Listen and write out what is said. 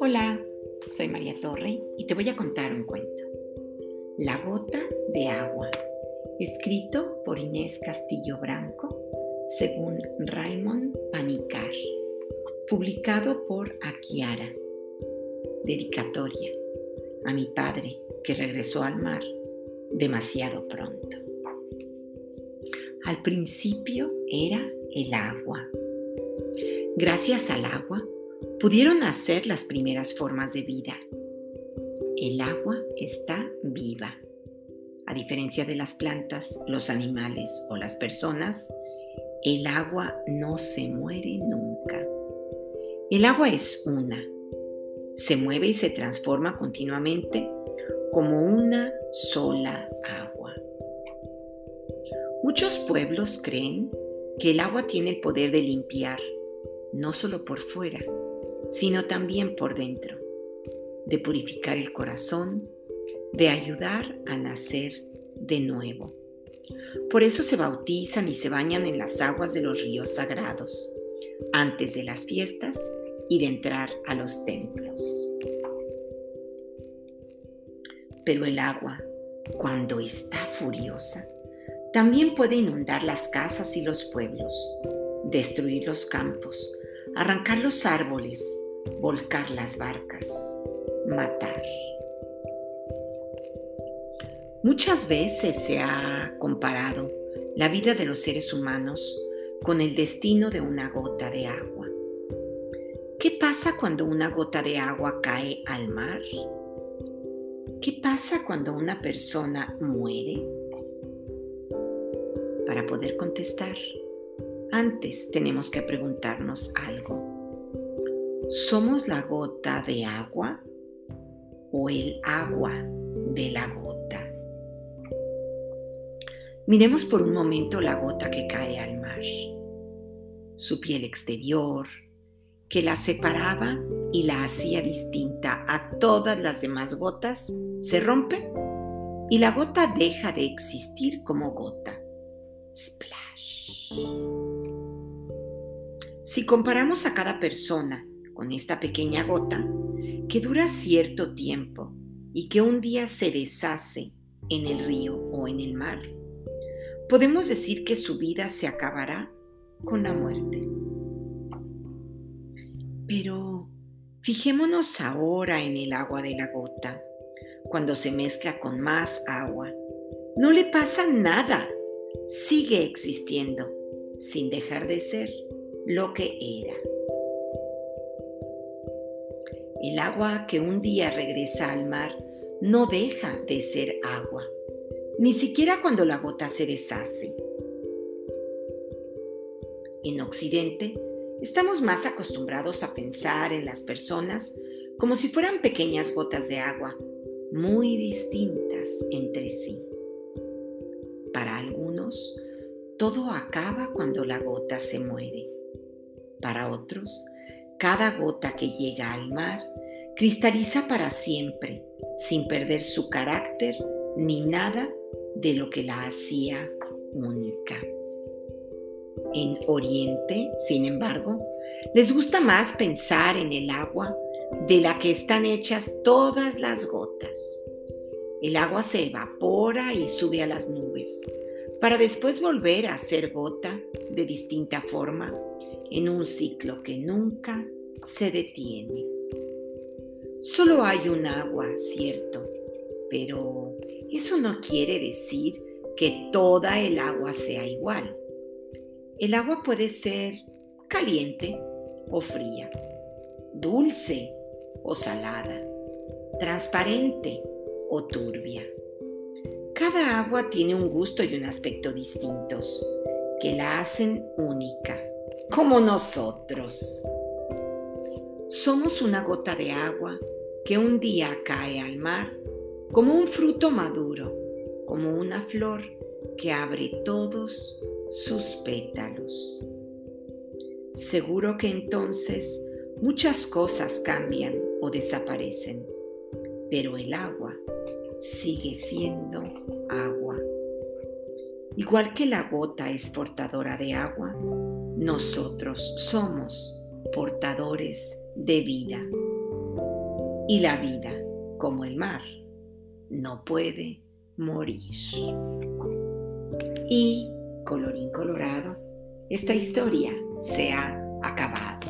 Hola, soy María Torre y te voy a contar un cuento. La gota de agua, escrito por Inés Castillo Branco, según Raymond Panicar, publicado por Akiara. Dedicatoria a mi padre que regresó al mar demasiado pronto. Al principio era el agua. Gracias al agua, pudieron nacer las primeras formas de vida. El agua está viva. A diferencia de las plantas, los animales o las personas, el agua no se muere nunca. El agua es una. Se mueve y se transforma continuamente como una sola agua. Muchos pueblos creen que el agua tiene el poder de limpiar, no solo por fuera, sino también por dentro, de purificar el corazón, de ayudar a nacer de nuevo. Por eso se bautizan y se bañan en las aguas de los ríos sagrados, antes de las fiestas y de entrar a los templos. Pero el agua, cuando está furiosa, también puede inundar las casas y los pueblos, destruir los campos, arrancar los árboles, volcar las barcas, matar. Muchas veces se ha comparado la vida de los seres humanos con el destino de una gota de agua. ¿Qué pasa cuando una gota de agua cae al mar? ¿Qué pasa cuando una persona muere? Para poder contestar, antes tenemos que preguntarnos algo. ¿Somos la gota de agua o el agua de la gota? Miremos por un momento la gota que cae al mar, su piel exterior, que la separaba y la hacía distinta a todas las demás gotas, se rompe y la gota deja de existir como gota. Splash. Si comparamos a cada persona con esta pequeña gota, que dura cierto tiempo y que un día se deshace en el río o en el mar, podemos decir que su vida se acabará con la muerte. Pero fijémonos ahora en el agua de la gota. Cuando se mezcla con más agua, no le pasa nada. Sigue existiendo sin dejar de ser lo que era. El agua que un día regresa al mar no deja de ser agua, ni siquiera cuando la gota se deshace. En Occidente, Estamos más acostumbrados a pensar en las personas como si fueran pequeñas gotas de agua, muy distintas entre sí. Todo acaba cuando la gota se muere. Para otros, cada gota que llega al mar cristaliza para siempre, sin perder su carácter ni nada de lo que la hacía única. En Oriente, sin embargo, les gusta más pensar en el agua de la que están hechas todas las gotas. El agua se evapora y sube a las nubes, para después volver a ser gota de distinta forma en un ciclo que nunca se detiene. Solo hay un agua, cierto, pero eso no quiere decir que toda el agua sea igual. El agua puede ser caliente o fría, dulce o salada, transparente o turbia. Cada agua tiene un gusto y un aspecto distintos que la hacen única, como nosotros. Somos una gota de agua que un día cae al mar como un fruto maduro, como una flor que abre todos sus pétalos. Seguro que entonces muchas cosas cambian o desaparecen, pero el agua sigue siendo agua. Igual que la gota es portadora de agua, nosotros somos portadores de vida. Y la vida, como el mar, no puede morir. Y, colorín colorado, esta historia se ha acabado.